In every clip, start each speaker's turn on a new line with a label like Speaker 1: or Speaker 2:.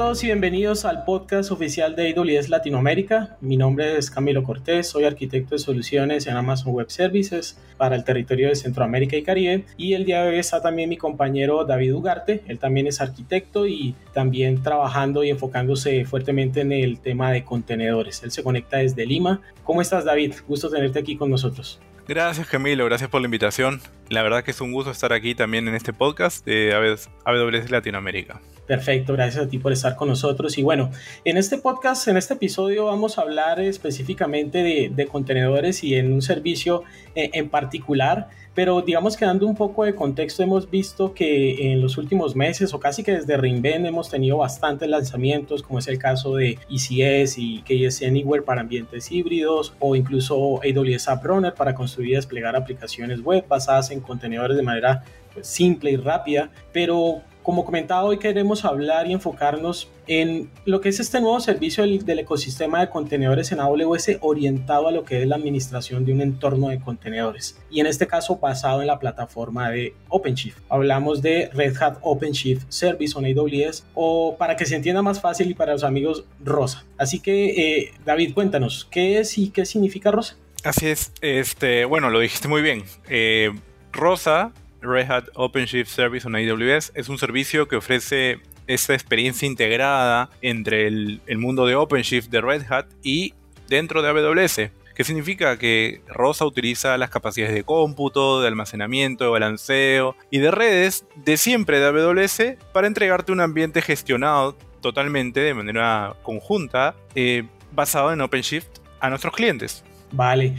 Speaker 1: todos y bienvenidos al podcast oficial de AWS Latinoamérica. Mi nombre es Camilo Cortés, soy arquitecto de soluciones en Amazon Web Services para el territorio de Centroamérica y Caribe. Y el día de hoy está también mi compañero David Ugarte, él también es arquitecto y también trabajando y enfocándose fuertemente en el tema de contenedores. Él se conecta desde Lima. ¿Cómo estás David? Gusto tenerte aquí con nosotros.
Speaker 2: Gracias Camilo, gracias por la invitación. La verdad que es un gusto estar aquí también en este podcast de AWS Latinoamérica.
Speaker 1: Perfecto, gracias a ti por estar con nosotros. Y bueno, en este podcast, en este episodio vamos a hablar específicamente de, contenedores y en un servicio eh, en particular, pero digamos que dando un poco de contexto, hemos visto que en los últimos meses o casi que desde Reinvent hemos tenido bastantes lanzamientos, como es el caso de ECS y KS Anywhere para ambientes híbridos o incluso AWS App Runner para construir y desplegar aplicaciones web basadas en contenedores de manera pues, simple y rápida, pero como comentaba, hoy queremos hablar y enfocarnos en lo que es este nuevo servicio del, ecosistema de contenedores en AWS orientado a lo que es la administración de un entorno de contenedores y en este caso basado en la plataforma de OpenShift. Hablamos de Red Hat OpenShift Service on AWS o para que se entienda más fácil y para los amigos Rosa. Así que eh, David, cuéntanos, ¿qué es y qué significa Rosa?
Speaker 2: Así es, este, bueno, lo dijiste muy bien. Eh, Rosa Red Hat OpenShift Service on AWS es un servicio que ofrece esta experiencia integrada entre el, mundo de OpenShift de Red Hat y dentro de AWS. ¿Qué significa? Que Rosa utiliza las capacidades de cómputo, de almacenamiento, de balanceo y de redes de siempre de AWS para entregarte un ambiente gestionado totalmente de manera conjunta eh, basado en OpenShift a nuestros clientes.
Speaker 1: Vale,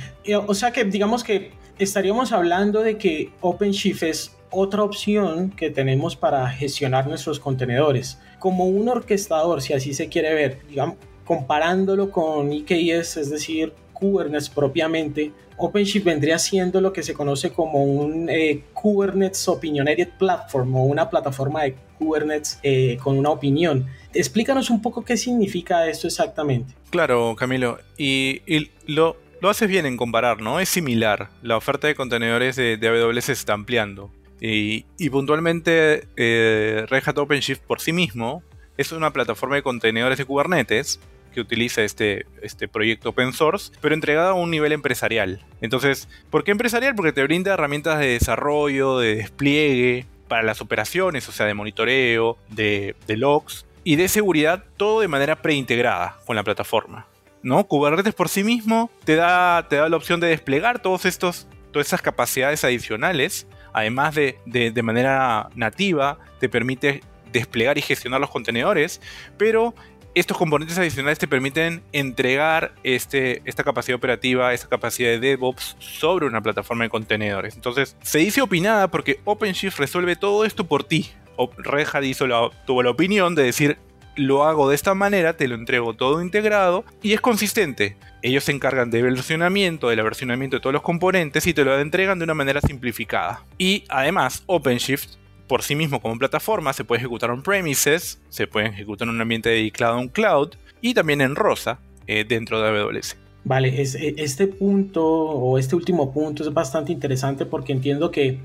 Speaker 1: o sea que digamos que estaríamos hablando de que OpenShift es otra opción que tenemos para gestionar nuestros contenedores. Como un orquestador, si así se quiere ver, digamos, comparándolo con EKS, es decir, Kubernetes propiamente, OpenShift vendría siendo lo que se conoce como un eh, Kubernetes Opinionated Platform o una plataforma de Kubernetes eh, con una opinión. Explícanos un poco qué significa esto exactamente.
Speaker 2: Claro, Camilo. Y, y lo, lo haces bien en comparar, ¿no? Es similar. La oferta de contenedores de, AWS se está ampliando. Y, puntualmente eh, Red Hat OpenShift por sí mismo es una plataforma de contenedores de Kubernetes que utiliza este, este proyecto open source, pero entregada a un nivel empresarial. Entonces, ¿por qué empresarial? Porque te brinda herramientas de desarrollo, de despliegue, para las operaciones, o sea, de monitoreo, de, de logs y de seguridad, todo de manera preintegrada con la plataforma. ¿No? Kubernetes por sí mismo te da, te da la opción de desplegar todos estos, todas esas capacidades adicionales, además de, de, manera nativa, te permite desplegar y gestionar los contenedores, pero estos componentes adicionales te permiten entregar este, esta capacidad operativa, esta capacidad de DevOps sobre una plataforma de contenedores. Entonces, se dice opinada porque OpenShift resuelve todo esto por ti. Red hizo tuvo la opinión de decir, lo hago de esta manera, te lo entrego todo integrado y es consistente. Ellos se encargan del versionamiento, del versionamiento de todos los componentes y te lo entregan de una manera simplificada. Y además, OpenShift por sí mismo como plataforma se puede ejecutar on-premises, se puede ejecutar en un ambiente dedicado a un cloud y también en Rosa eh, dentro de AWS.
Speaker 1: Vale, es, e, este punto o este último punto es bastante interesante porque entiendo que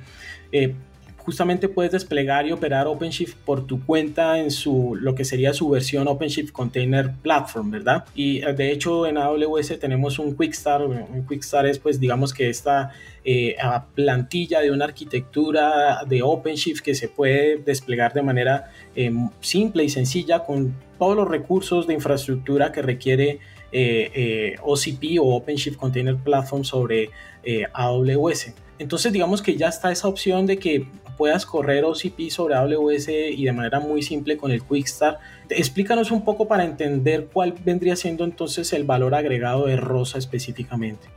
Speaker 1: eh, justamente puedes desplegar y operar OpenShift por tu cuenta en su lo que sería su versión OpenShift Container Platform, ¿verdad? Y eh, de hecho en AWS tenemos un Quick Start, un Quick Start es pues digamos que esta eh, plantilla de una arquitectura de OpenShift que se puede desplegar de manera eh, simple y sencilla con todos los recursos de infraestructura que requiere OCP o OpenShift Container Platform sobre AWS. Entonces digamos que ya está esa opción de que puedas correr OCP sobre AWS y de manera muy simple con el Quickstart. Explícanos un poco para entender cuál vendría siendo entonces el valor agregado de Rosa específicamente.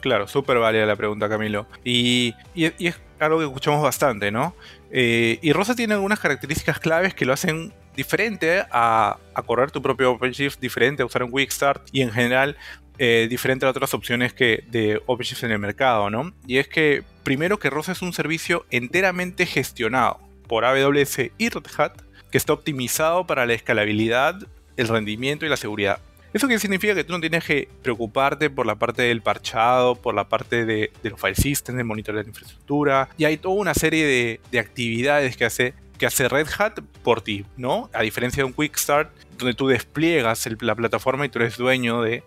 Speaker 2: claro, súper válida la pregunta, Camilo. Y, es algo que escuchamos bastante, ¿no? Eh, y Rosa tiene algunas características claves que lo hacen diferente a, correr tu propio OpenShift, diferente a usar un Quickstart y en general eh, diferente a otras opciones que de OpenShift en el mercado, ¿no? Y es que primero que Rosa es un servicio enteramente gestionado por AWS y Red Hat que está optimizado para la escalabilidad, el rendimiento y la seguridad. ¿Eso qué significa? Que tú no tienes que preocuparte por la parte del parchado, por la parte de, los file systems, de la infraestructura. Y hay toda una serie de, actividades que hace que hace Red Hat por ti, ¿no? A diferencia de un Quick Start, donde tú despliegas la plataforma y tú eres dueño de,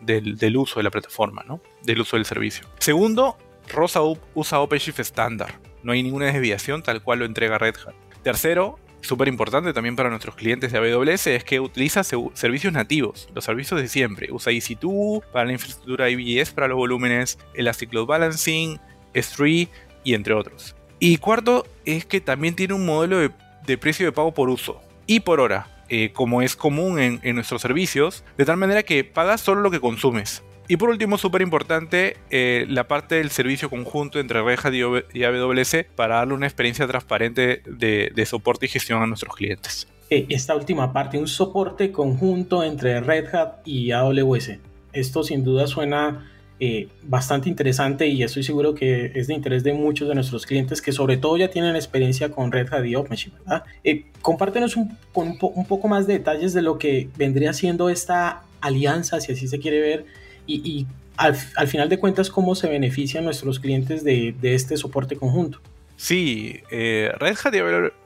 Speaker 2: del, uso de la plataforma, ¿no? Del uso del servicio. Segundo, Rosa usa OpenShift estándar. No hay ninguna desviación tal cual lo entrega Red Hat. Tercero, súper importante también para nuestros clientes de AWS es que utiliza servicios nativos, los servicios de siempre. Usa EC2 para la infraestructura IBS para los volúmenes, Elastic Load Balancing, S3 y entre otros. Y cuarto es que también tiene un modelo de, precio de pago por uso y por hora, eh, como es común en, en, nuestros servicios, de tal manera que pagas solo lo que consumes. Y por último, súper importante, eh, la parte del servicio conjunto entre Red Hat y AWS para darle una experiencia transparente de, soporte y gestión a nuestros clientes.
Speaker 1: Eh, esta última parte, un soporte conjunto entre Red Hat y AWS. Esto sin duda suena eh, bastante interesante y estoy seguro que es de interés de muchos de nuestros clientes que sobre todo ya tienen experiencia con Red Hat y OpenShift. compártenos un, un, poco más de detalles de lo que vendría siendo esta alianza, si así se quiere ver, y, al, final de cuentas cómo se benefician nuestros clientes de, este soporte conjunto.
Speaker 2: Sí, eh, Red Hat y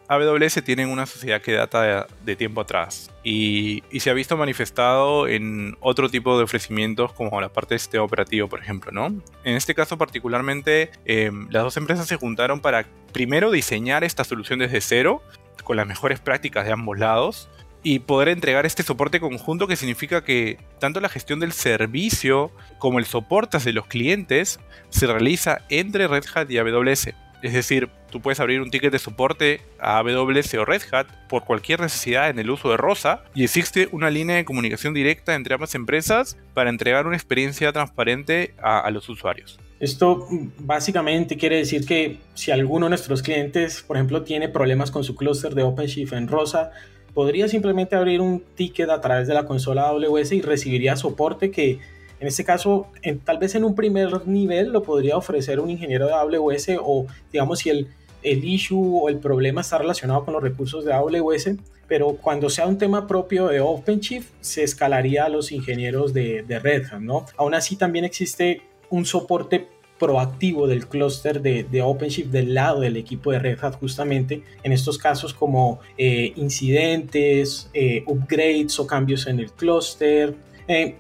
Speaker 2: AWS tienen una sociedad que data de, tiempo atrás y, se ha visto manifestado en otro tipo de ofrecimientos como la parte de este operativo, por ejemplo, ¿no? En este caso particularmente, em, las dos empresas se juntaron para primero diseñar esta solución desde cero, con las mejores prácticas de ambos lados, y poder entregar este soporte conjunto que significa que tanto la gestión del servicio como el soporte hacia los clientes se realiza entre Red Hat y AWS. Es decir, tú puedes abrir un ticket de soporte a AWS o Red Hat por cualquier necesidad en el uso de Rosa y existe una línea de comunicación directa entre ambas empresas para entregar una experiencia transparente a, a los usuarios.
Speaker 1: Esto básicamente quiere decir que si alguno de nuestros clientes, por ejemplo, tiene problemas con su clúster de OpenShift en Rosa, podría simplemente abrir un ticket a través de la consola AWS y recibiría soporte que en este caso, tal vez en un primer nivel lo podría ofrecer un ingeniero de AWS o digamos si el, el issue o el problema está relacionado con los recursos de AWS, pero cuando sea un tema propio de OpenShift se escalaría a los ingenieros de, de Red Hat, ¿no? Aún así también existe un soporte proactivo del clúster de, OpenShift del lado del equipo de Red Hat justamente en estos casos como eh, incidentes, eh, upgrades o cambios en el clúster. Eh,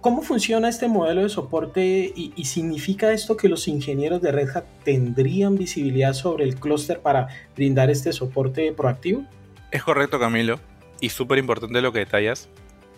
Speaker 1: ¿Cómo funciona este modelo de soporte y, y, significa esto que los ingenieros de Red Hat tendrían visibilidad sobre el clúster para brindar este soporte proactivo?
Speaker 2: Es correcto, Camilo, y súper importante lo que detallas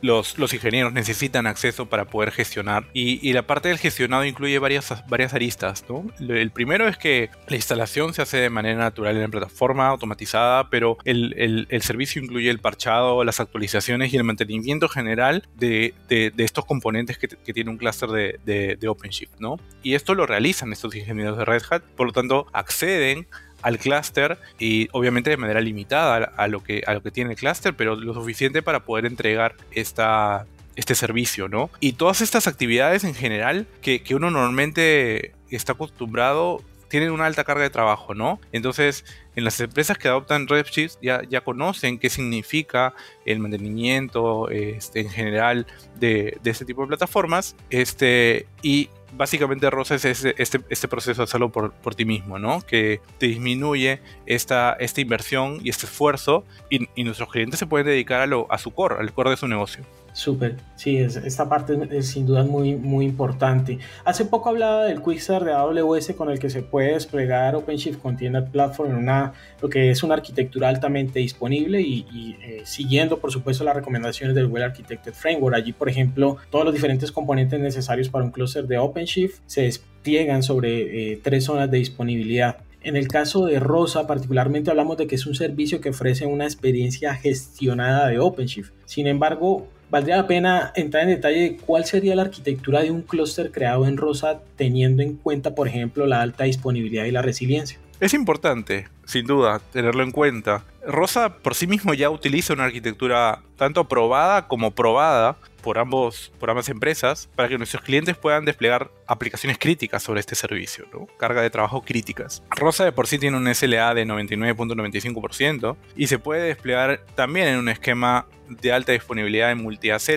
Speaker 2: los, ingenieros necesitan acceso para poder gestionar. Y, la parte del gestionado incluye varias, varias aristas. ¿no? El primero es que la instalación se hace de manera natural en la plataforma, automatizada, pero el, servicio incluye el parchado, las actualizaciones y el mantenimiento general de, estos componentes que, que, tiene un clúster de, de, OpenShift. ¿no? Y esto lo realizan estos ingenieros de Red Hat, por lo tanto acceden al clúster y obviamente de manera limitada a, lo que, a lo que tiene el clúster, pero lo suficiente para poder entregar esta, este servicio, ¿no? Y todas estas actividades en general que, que uno normalmente está acostumbrado tienen una alta carga de trabajo, ¿no? Entonces, en las empresas que adoptan Redshift ya, ya conocen qué significa el mantenimiento este, en general de, de, este tipo de plataformas, este, y básicamente Rosa es este, este, proceso de hacerlo por, por, ti mismo, ¿no? Que te disminuye esta, esta inversión y este esfuerzo y, y nuestros clientes se pueden dedicar a, lo, a su core, al core de su negocio.
Speaker 1: Súper, sí, esta parte es, sin duda muy, muy importante. Hace poco hablaba del Quickstart de AWS con el que se puede desplegar OpenShift Container Platform en una, lo que es una arquitectura altamente disponible y, eh, siguiendo, por supuesto, las recomendaciones del Well Architected Framework. Allí, por ejemplo, todos los diferentes componentes necesarios para un cluster de OpenShift se despliegan sobre eh, tres zonas de disponibilidad. En el caso de Rosa, particularmente hablamos de que es un servicio que ofrece una experiencia gestionada de OpenShift. Sin embargo, valdría la pena entrar en detalle de cuál sería la arquitectura de un clúster creado en Rosa teniendo en cuenta, por ejemplo, la alta disponibilidad y la resiliencia.
Speaker 2: Es importante, sin duda, tenerlo en cuenta. Rosa por sí mismo ya utiliza una arquitectura tanto aprobada como probada por, ambos, por ambas empresas para que nuestros clientes puedan desplegar aplicaciones críticas sobre este servicio, carga de trabajo críticas. Rosa de por sí tiene un SLA de 99.95% y se puede desplegar también en un esquema de alta disponibilidad en multi-AZ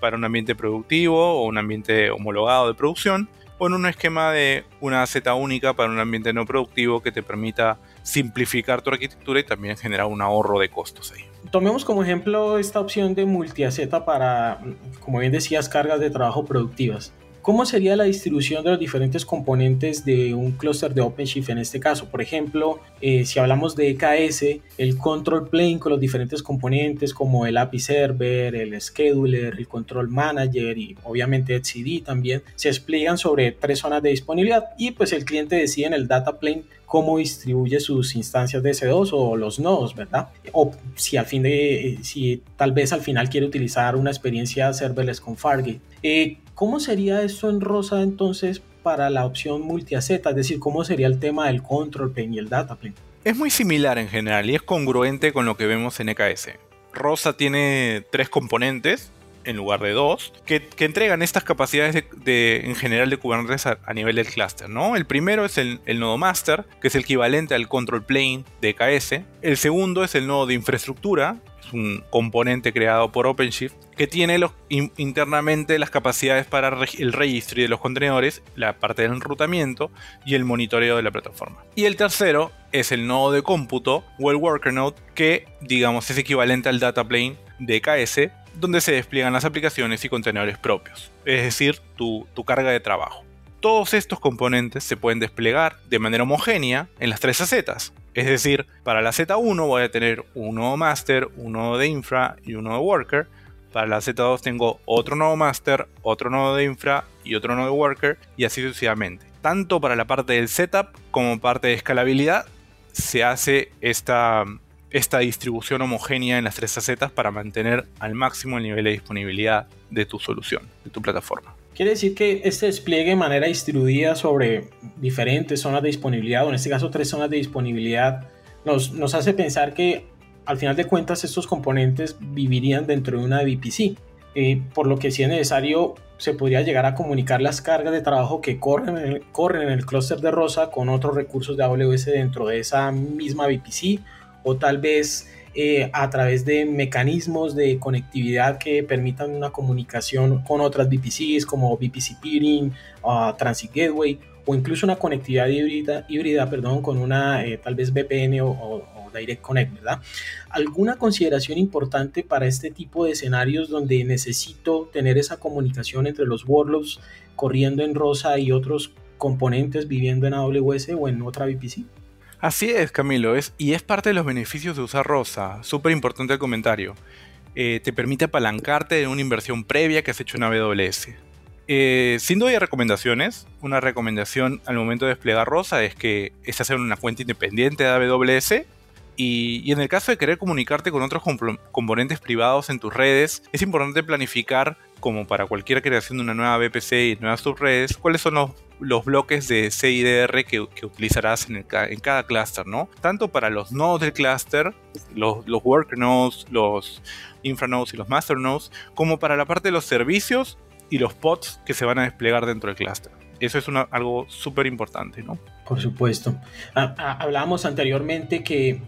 Speaker 2: para un ambiente productivo o un ambiente homologado de producción o en un esquema de una Z única para un ambiente no productivo que te permita simplificar tu arquitectura y también generar un ahorro de costos ahí.
Speaker 1: Tomemos como ejemplo esta opción de multiaceta para, como bien decías, cargas de trabajo productivas. ¿Cómo sería la distribución de los diferentes componentes de un clúster de OpenShift en este caso? Por ejemplo, eh, si hablamos de EKS, el control plane con los diferentes componentes como el API server, el scheduler, el control manager y obviamente etcd también se despliegan sobre tres zonas de disponibilidad y pues el cliente decide en el data plane cómo distribuye sus instancias de S2 o los nodos, ¿verdad? O si al fin de, eh, si tal vez al final quiere utilizar una experiencia serverless con Fargate. Eh, ¿Cómo sería esto en Rosa entonces para la opción multi-AZ? Es decir, ¿cómo sería el tema del control plane y el data plane?
Speaker 2: Es muy similar en general y es congruente con lo que vemos en EKS. Rosa tiene tres componentes en lugar de dos, que, entregan estas capacidades de, en general de Kubernetes a, nivel del clúster. ¿no? El primero es el, el, nodo master, que es el equivalente al control plane de EKS. El segundo es el nodo de infraestructura, un componente creado por OpenShift que tiene internamente las capacidades para el registro de los contenedores, la parte del enrutamiento y el monitoreo de la plataforma. Y el tercero es el nodo de cómputo o el worker node que digamos es equivalente al data plane de KS donde se despliegan las aplicaciones y contenedores propios, es decir, tu carga de trabajo. Todos estos componentes se pueden desplegar de manera homogénea en las tres acetas, es decir, para la Z1 voy a tener un nodo master, un nodo de infra y un nodo worker. Para la Z2 tengo otro nodo master, otro nodo de infra y otro nodo worker y así sucesivamente. Tanto para la parte del setup como parte de escalabilidad se hace esta, distribución homogénea en las tres acetas para mantener al máximo el nivel de disponibilidad de tu solución, de tu plataforma.
Speaker 1: Quiere decir que este despliegue de manera distribuida sobre diferentes zonas de disponibilidad, o en este caso tres zonas de disponibilidad, nos, nos hace pensar que al final de cuentas estos componentes vivirían dentro de una VPC. Eh, por lo que si es necesario se podría llegar a comunicar las cargas de trabajo que corren en el, corren en el clúster de Rosa con otros recursos de AWS dentro de esa misma VPC o tal vez eh, a través de mecanismos de conectividad que permitan una comunicación con otras VPCs como VPC Peering, uh, Transit Gateway o incluso una conectividad híbrida, híbrida perdón, con una eh, tal vez VPN o, Direct Connect, ¿verdad? ¿Alguna consideración importante para este tipo de escenarios donde necesito tener esa comunicación entre los workloads corriendo en Rosa y otros componentes viviendo en AWS o en otra VPC?
Speaker 2: Así es, Camilo, es, y es parte de los beneficios de usar Rosa. Súper importante el comentario. Eh, te permite apalancarte de una inversión previa que has hecho en AWS. Eh, sin duda hay recomendaciones. Una recomendación al momento de desplegar Rosa es que es hacer una cuenta independiente de AWS. Y, en el caso de querer comunicarte con otros componentes privados en tus redes, es importante planificar, como para cualquier creación de una nueva VPC y nuevas subredes, cuáles son los los bloques de CIDR que, que utilizarás en, cada clúster, ¿no? Tanto para los nodos del clúster, los, los worker nodes, los infranodes y los master nodes, como para la parte de los servicios y los pods que se van a desplegar dentro del clúster. Eso es algo súper importante, ¿no?
Speaker 1: Por supuesto. Ah, ah, hablábamos anteriormente que,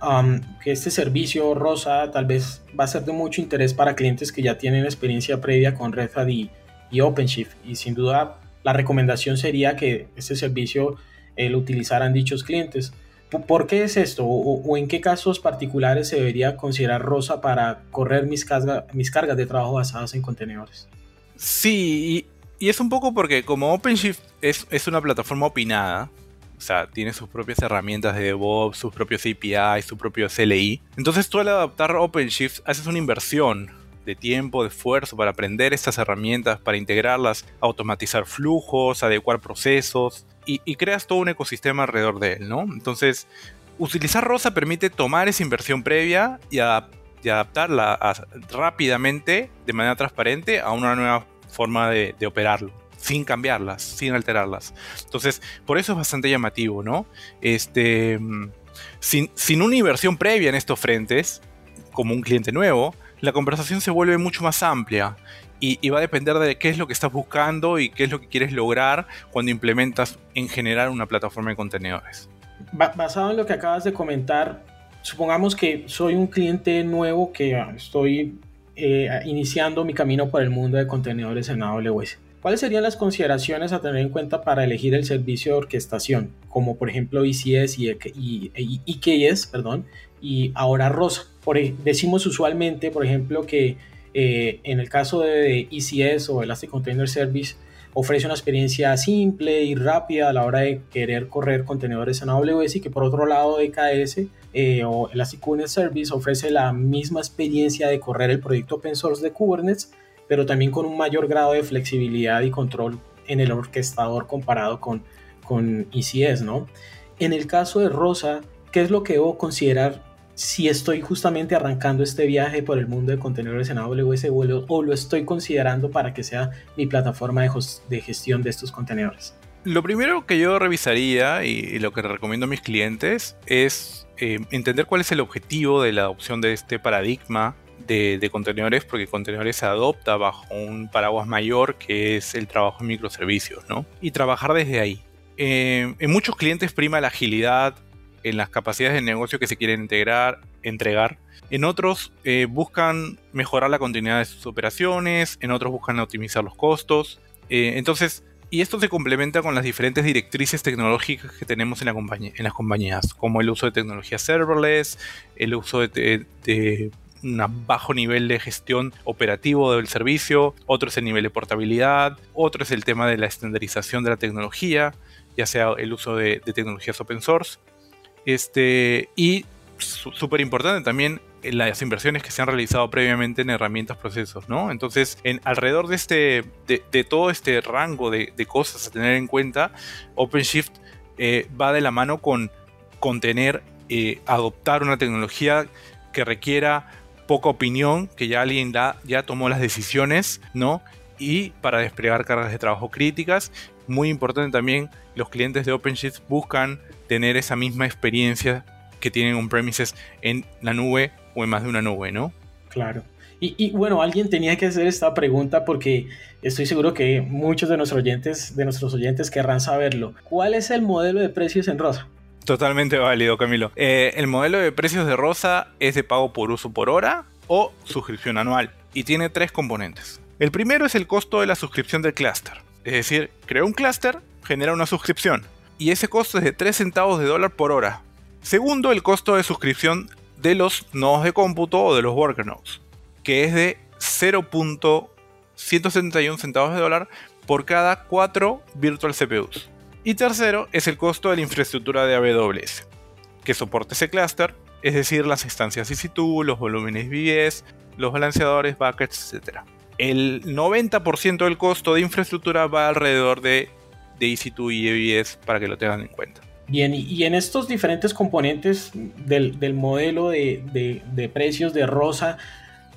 Speaker 1: um, que este servicio Rosa tal vez va a ser de mucho interés para clientes que ya tienen experiencia previa con Red Hat y, y OpenShift. Y sin duda la recomendación sería que este servicio lo utilizaran dichos clientes. ¿Por qué es esto? O, en qué casos particulares se debería considerar Rosa para correr mis, mis cargas de trabajo basadas en contenedores?
Speaker 2: Sí, y, es un poco porque como OpenShift es, una plataforma opinada, o sea, tiene sus propias herramientas de DevOps, sus propios API, su propio CLI, entonces tú al adaptar OpenShift haces una inversión de tiempo, de esfuerzo para aprender estas herramientas, para integrarlas, automatizar flujos, adecuar procesos y, creas todo un ecosistema alrededor de él, ¿no? Entonces, utilizar Rosa permite tomar esa inversión previa y, adaptarla rápidamente, de manera transparente, a una nueva forma de, operarlo sin cambiarlas, sin alterarlas. Entonces, por eso es bastante llamativo, ¿no? Este, mm, sin, sin, una inversión previa en estos frentes, como un cliente nuevo, la conversación se vuelve mucho más amplia y, va a depender de qué es lo que estás buscando y qué es lo que quieres lograr cuando implementas en general una plataforma de contenedores.
Speaker 1: Basado en lo que acabas de comentar, supongamos que soy un cliente nuevo que estoy eh, iniciando mi camino por el mundo de contenedores en AWS. ¿Cuáles serían las consideraciones a tener en cuenta para elegir el servicio de orquestación? Como por ejemplo ECS y, IKS, perdón, y ahora Rosa. Por, decimos usualmente, por ejemplo, que eh, en el caso de ECS o Elastic Container Service, ofrece una experiencia simple y rápida a la hora de querer correr contenedores en AWS y que por otro lado EKS eh, o Elastic Kubernetes Service ofrece la misma experiencia de correr el proyecto open source de Kubernetes, pero también con un mayor grado de flexibilidad y control en el orquestador comparado con, con ¿no? En el caso de Rosa, ¿qué es lo que debo considerar si estoy justamente arrancando este viaje por el mundo de contenedores en AWS o lo, estoy considerando para que sea mi plataforma de, gestión de estos contenedores?
Speaker 2: Lo primero que yo revisaría y, lo que recomiendo a mis clientes es eh, entender cuál es el objetivo de la adopción de este paradigma de, contenedores, porque contenedores se adopta bajo un paraguas mayor que es el trabajo en microservicios, ¿no? Y trabajar desde ahí. Eh, en muchos clientes prima la agilidad, en las capacidades de negocio que se quieren integrar, entregar. En otros eh, buscan mejorar la continuidad de sus operaciones, en otros buscan optimizar los costos. Eh, entonces, y esto se complementa con las diferentes directrices tecnológicas que tenemos en, las compañías, como el uso de tecnología serverless, el uso de un bajo nivel de gestión operativo del servicio, otro es el nivel de portabilidad, otro es el tema de la estandarización de la tecnología, ya sea el uso de tecnologías open source. Este, y súper importante también las inversiones que se han realizado previamente en herramientas, procesos, ¿no? Entonces, en, alrededor de, este, de, todo este rango de, cosas a tener en cuenta, OpenShift eh, va de la mano con, tener, eh, adoptar una tecnología que requiera poca opinión, que ya alguien da, ya tomó las decisiones, ¿no? Y para desplegar cargas de trabajo críticas. Muy importante también, los clientes de OpenShift buscan tener esa misma experiencia que tienen on-premises en la nube o en más de una nube, ¿no?
Speaker 1: Claro. Y, bueno, alguien tenía que hacer esta pregunta porque estoy seguro que muchos de nuestros oyentes, de nuestros oyentes querrán saberlo. ¿Cuál es el modelo de precios en Rosa?
Speaker 2: Totalmente válido, Camilo. Eh, el modelo de precios de Rosa es de pago por uso por hora o suscripción anual y tiene tres componentes. El primero es el costo de la suscripción del clúster. Es decir, crea un clúster, genera una suscripción y ese costo es de 3 centavos de dólar por hora. Segundo, el costo de suscripción de los nodos de cómputo o de los worker nodes, que es de 0.171 centavos de dólar por cada 4 virtual CPUs. Y tercero es el costo de la infraestructura de AWS, que soporta ese clúster, es decir, las instancias EC2, los volúmenes VBS, los balanceadores, buckets, etc. El 90% del costo de infraestructura va alrededor de de EC2 y EBS para que lo tengan en cuenta.
Speaker 1: Bien, y en estos diferentes componentes del, modelo de, precios de Rosa,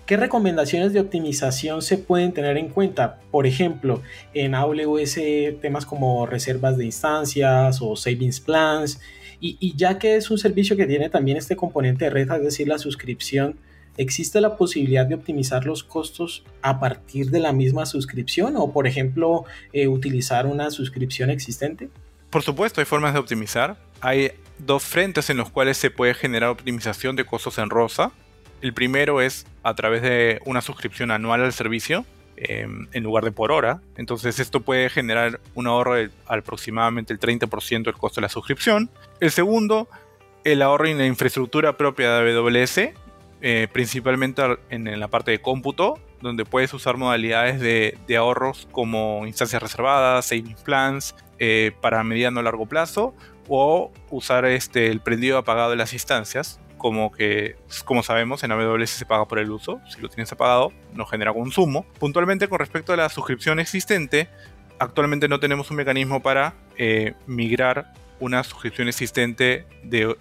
Speaker 1: ¿qué recomendaciones de optimización se pueden tener en cuenta? Por ejemplo, en AWS temas como reservas de instancias o savings plans, y, ya que es un servicio que tiene también este componente de red, es decir, la suscripción, ¿existe la posibilidad de optimizar los costos a partir de la misma suscripción o, por ejemplo, eh, utilizar una suscripción existente?
Speaker 2: Por supuesto, hay formas de optimizar. Hay dos frentes en los cuales se puede generar optimización de costos en Rosa. El primero es a través de una suscripción anual al servicio em, en lugar de por hora. Entonces esto puede generar un ahorro de aproximadamente el 30% del costo de la suscripción. El segundo, el ahorro en la infraestructura propia de AWS eh, principalmente en, la parte de cómputo, donde puedes usar modalidades de, ahorros como instancias reservadas, savings plans, eh, para mediano o largo plazo, o usar este, el prendido apagado de las instancias, como que, como sabemos, en AWS se paga por el uso, si lo tienes apagado no genera consumo. Puntualmente con respecto a la suscripción existente, actualmente no tenemos un mecanismo para eh, migrar una suscripción existente de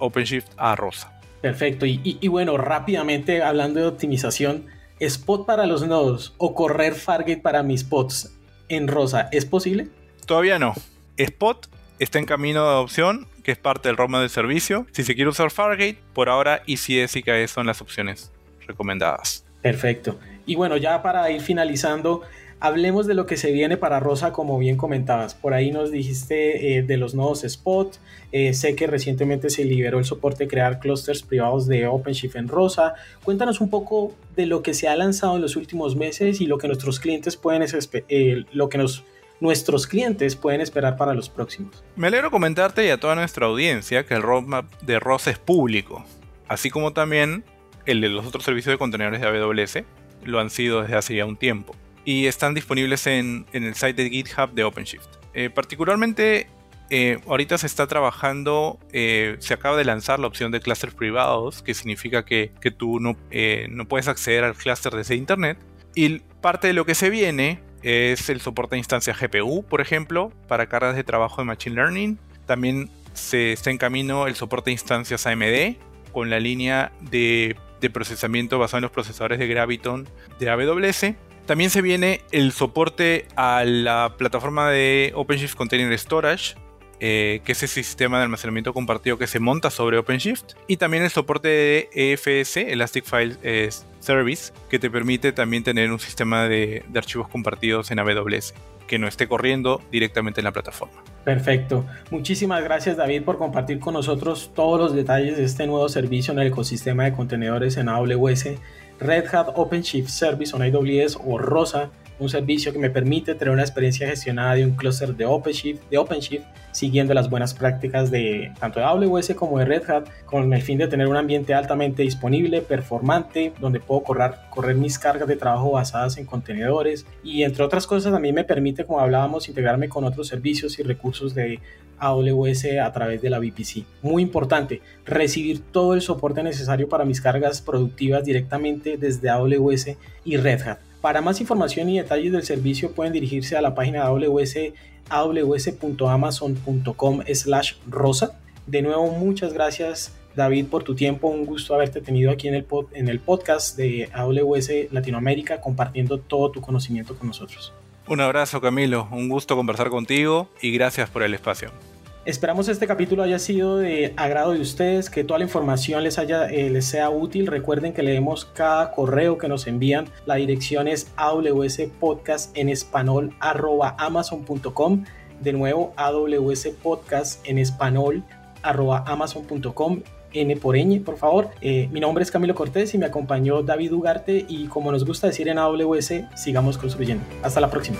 Speaker 2: OpenShift a Rosa.
Speaker 1: Perfecto. Y, bueno, rápidamente hablando de optimización, spot para los nodos o correr Fargate para mis spots en rosa, ¿es posible?
Speaker 2: Todavía no. Spot está en camino de adopción, que es parte del ROM del servicio. Si se quiere usar Fargate, por ahora ECS y KS son las opciones recomendadas.
Speaker 1: Perfecto. Y bueno, ya para ir finalizando, hablemos de lo que se viene para Rosa, como bien comentabas. Por ahí nos dijiste eh, de los nuevos spots. Eh, sé que recientemente se liberó el soporte de crear clusters privados de OpenShift en Rosa. Cuéntanos un poco de lo que se ha lanzado en los últimos meses y lo que nuestros clientes pueden, eh, lo que nos, nuestros clientes pueden esperar para los próximos.
Speaker 2: Me alegro comentarte y a toda nuestra audiencia que el roadmap de Rosa es público, así como también el de los otros servicios de contenedores de AWS lo han sido desde hace ya un tiempo y están disponibles en, el site de GitHub de OpenShift. Eh, particularmente, eh, ahorita se está trabajando, eh, se acaba de lanzar la opción de clusters privados, que significa que, tú no, no puedes acceder al cluster desde Internet. Y parte de lo que se viene es el soporte a instancias GPU, por ejemplo, para cargas de trabajo de Machine Learning. También se está en camino el soporte a instancias AMD con la línea de, de procesamiento basado en los procesadores de Graviton de AWS también se viene el soporte a la plataforma de OpenShift Container Storage, eh, que es ese sistema de almacenamiento compartido que se monta sobre OpenShift. Y también el soporte de EFS, Elastic File eh, Service, que te permite también tener un sistema de, de archivos compartidos en AWS que no esté corriendo directamente en la plataforma.
Speaker 1: Perfecto. Muchísimas gracias David por compartir con nosotros todos los detalles de este nuevo servicio en el ecosistema de contenedores en AWS Red Hat OpenShift Service on AWS o ROSA, un servicio que me permite tener una experiencia gestionada de un clúster de OpenShift, de OpenShift siguiendo las buenas prácticas de tanto de AWS como de Red Hat, con el fin de tener un ambiente altamente disponible, performante, donde puedo correr, correr mis cargas de trabajo basadas en contenedores y entre otras cosas también me permite, como hablábamos, integrarme con otros servicios y recursos de AWS a través de la VPC. Muy importante, recibir todo el soporte necesario para mis cargas productivas directamente desde AWS y Red Hat. Para más información y detalles del servicio pueden dirigirse a la página aws.amazon.com slash rosa. De nuevo, muchas gracias David por tu tiempo, un gusto haberte tenido aquí en el, en el podcast de AWS Latinoamérica compartiendo todo tu conocimiento con nosotros.
Speaker 2: Un abrazo Camilo, un gusto conversar contigo y gracias por el espacio.
Speaker 1: Esperamos este capítulo haya sido de agrado de ustedes, que toda la información les, haya, eh, les sea útil. Recuerden que leemos cada correo que nos envían. La dirección es podcast en español amazon.com. De nuevo, podcast en español amazon.com. N por ñ, por favor. Eh, mi nombre es Camilo Cortés y me acompañó David Ugarte y como nos gusta decir en AWS, sigamos construyendo. Hasta la próxima.